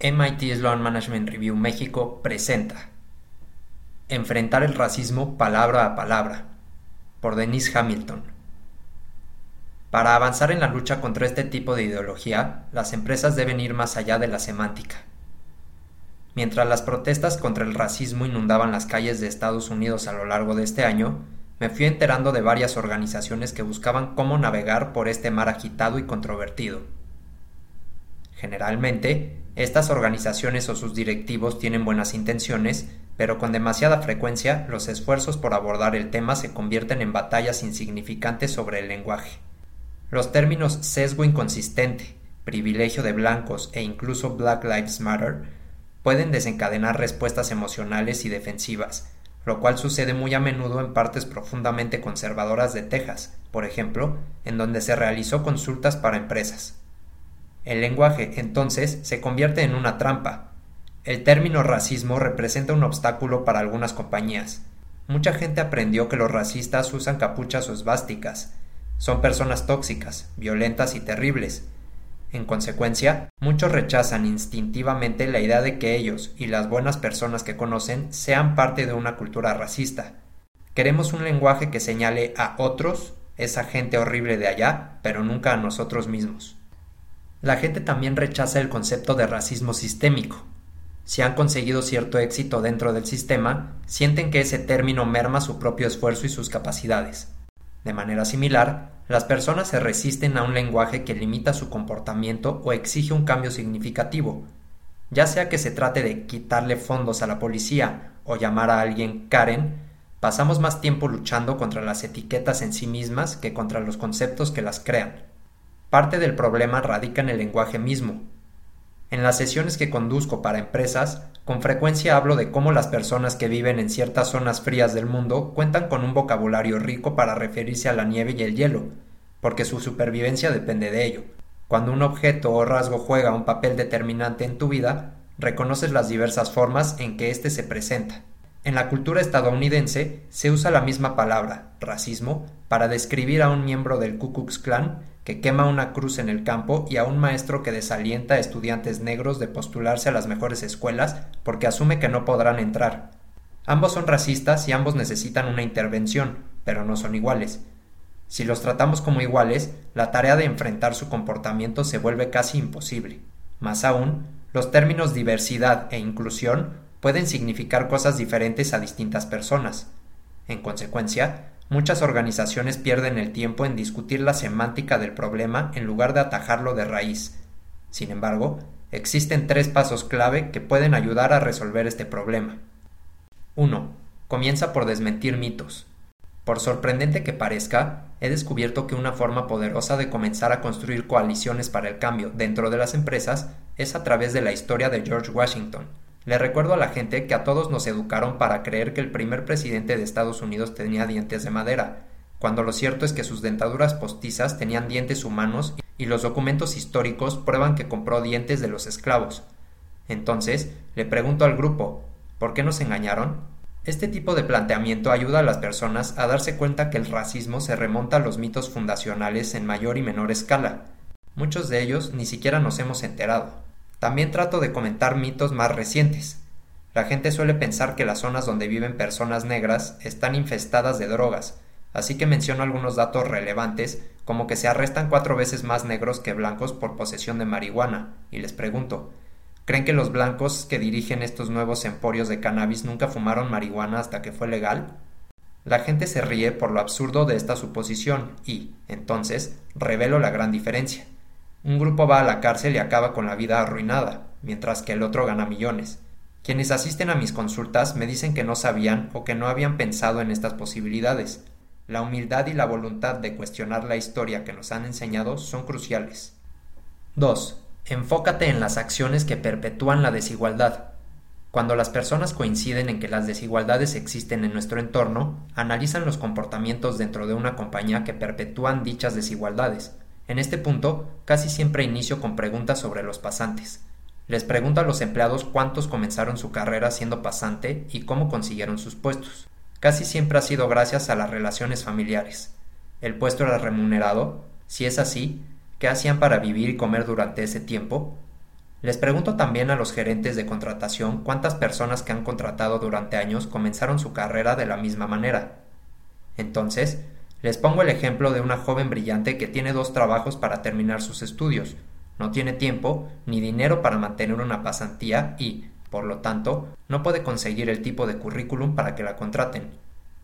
MIT Sloan Management Review México presenta Enfrentar el racismo palabra a palabra por Denise Hamilton. Para avanzar en la lucha contra este tipo de ideología, las empresas deben ir más allá de la semántica. Mientras las protestas contra el racismo inundaban las calles de Estados Unidos a lo largo de este año, me fui enterando de varias organizaciones que buscaban cómo navegar por este mar agitado y controvertido. Generalmente, estas organizaciones o sus directivos tienen buenas intenciones, pero con demasiada frecuencia los esfuerzos por abordar el tema se convierten en batallas insignificantes sobre el lenguaje. Los términos sesgo inconsistente, privilegio de blancos e incluso Black Lives Matter pueden desencadenar respuestas emocionales y defensivas, lo cual sucede muy a menudo en partes profundamente conservadoras de Texas, por ejemplo, en donde se realizó consultas para empresas. El lenguaje, entonces, se convierte en una trampa. El término racismo representa un obstáculo para algunas compañías. Mucha gente aprendió que los racistas usan capuchas o esvásticas. Son personas tóxicas, violentas y terribles. En consecuencia, muchos rechazan instintivamente la idea de que ellos y las buenas personas que conocen sean parte de una cultura racista. Queremos un lenguaje que señale a otros, esa gente horrible de allá, pero nunca a nosotros mismos. La gente también rechaza el concepto de racismo sistémico. Si han conseguido cierto éxito dentro del sistema, sienten que ese término merma su propio esfuerzo y sus capacidades. De manera similar, las personas se resisten a un lenguaje que limita su comportamiento o exige un cambio significativo, ya sea que se trate de quitarle fondos a la policía o llamar a alguien Karen, pasamos más tiempo luchando contra las etiquetas en sí mismas que contra los conceptos que las crean. Parte del problema radica en el lenguaje mismo. En las sesiones que conduzco para empresas, con frecuencia hablo de cómo las personas que viven en ciertas zonas frías del mundo cuentan con un vocabulario rico para referirse a la nieve y el hielo, porque su supervivencia depende de ello. Cuando un objeto o rasgo juega un papel determinante en tu vida, reconoces las diversas formas en que éste se presenta. En la cultura estadounidense se usa la misma palabra, racismo, para describir a un miembro del Ku Klux Klan que quema una cruz en el campo y a un maestro que desalienta a estudiantes negros de postularse a las mejores escuelas porque asume que no podrán entrar. Ambos son racistas y ambos necesitan una intervención, pero no son iguales. Si los tratamos como iguales, la tarea de enfrentar su comportamiento se vuelve casi imposible. Más aún, los términos diversidad e inclusión pueden significar cosas diferentes a distintas personas. En consecuencia, Muchas organizaciones pierden el tiempo en discutir la semántica del problema en lugar de atajarlo de raíz. Sin embargo, existen tres pasos clave que pueden ayudar a resolver este problema. 1. Comienza por desmentir mitos. Por sorprendente que parezca, he descubierto que una forma poderosa de comenzar a construir coaliciones para el cambio dentro de las empresas es a través de la historia de George Washington, le recuerdo a la gente que a todos nos educaron para creer que el primer presidente de Estados Unidos tenía dientes de madera, cuando lo cierto es que sus dentaduras postizas tenían dientes humanos y los documentos históricos prueban que compró dientes de los esclavos. Entonces, le pregunto al grupo, ¿por qué nos engañaron? Este tipo de planteamiento ayuda a las personas a darse cuenta que el racismo se remonta a los mitos fundacionales en mayor y menor escala. Muchos de ellos ni siquiera nos hemos enterado. También trato de comentar mitos más recientes. La gente suele pensar que las zonas donde viven personas negras están infestadas de drogas, así que menciono algunos datos relevantes, como que se arrestan cuatro veces más negros que blancos por posesión de marihuana, y les pregunto, ¿creen que los blancos que dirigen estos nuevos emporios de cannabis nunca fumaron marihuana hasta que fue legal? La gente se ríe por lo absurdo de esta suposición y, entonces, revelo la gran diferencia. Un grupo va a la cárcel y acaba con la vida arruinada, mientras que el otro gana millones. Quienes asisten a mis consultas me dicen que no sabían o que no habían pensado en estas posibilidades. La humildad y la voluntad de cuestionar la historia que nos han enseñado son cruciales. 2. Enfócate en las acciones que perpetúan la desigualdad. Cuando las personas coinciden en que las desigualdades existen en nuestro entorno, analizan los comportamientos dentro de una compañía que perpetúan dichas desigualdades. En este punto, casi siempre inicio con preguntas sobre los pasantes. Les pregunto a los empleados cuántos comenzaron su carrera siendo pasante y cómo consiguieron sus puestos. Casi siempre ha sido gracias a las relaciones familiares. ¿El puesto era remunerado? Si es así, ¿qué hacían para vivir y comer durante ese tiempo? Les pregunto también a los gerentes de contratación cuántas personas que han contratado durante años comenzaron su carrera de la misma manera. Entonces, les pongo el ejemplo de una joven brillante que tiene dos trabajos para terminar sus estudios, no tiene tiempo ni dinero para mantener una pasantía y, por lo tanto, no puede conseguir el tipo de currículum para que la contraten.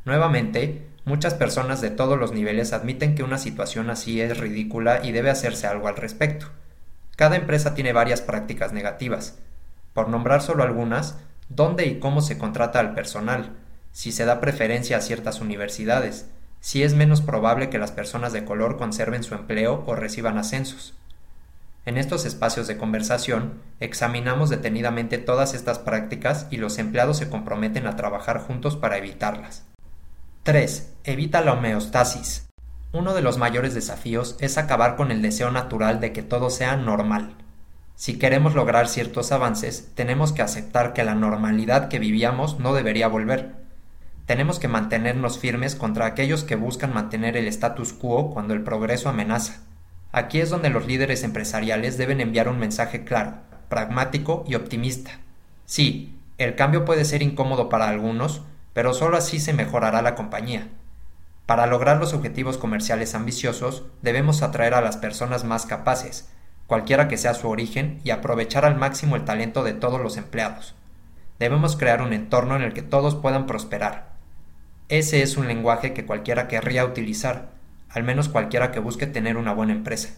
Nuevamente, muchas personas de todos los niveles admiten que una situación así es ridícula y debe hacerse algo al respecto. Cada empresa tiene varias prácticas negativas. Por nombrar solo algunas, dónde y cómo se contrata al personal, si se da preferencia a ciertas universidades, si es menos probable que las personas de color conserven su empleo o reciban ascensos. En estos espacios de conversación, examinamos detenidamente todas estas prácticas y los empleados se comprometen a trabajar juntos para evitarlas. 3. Evita la homeostasis. Uno de los mayores desafíos es acabar con el deseo natural de que todo sea normal. Si queremos lograr ciertos avances, tenemos que aceptar que la normalidad que vivíamos no debería volver. Tenemos que mantenernos firmes contra aquellos que buscan mantener el status quo cuando el progreso amenaza. Aquí es donde los líderes empresariales deben enviar un mensaje claro, pragmático y optimista. Sí, el cambio puede ser incómodo para algunos, pero solo así se mejorará la compañía. Para lograr los objetivos comerciales ambiciosos, debemos atraer a las personas más capaces, cualquiera que sea su origen, y aprovechar al máximo el talento de todos los empleados. Debemos crear un entorno en el que todos puedan prosperar. Ese es un lenguaje que cualquiera querría utilizar, al menos cualquiera que busque tener una buena empresa.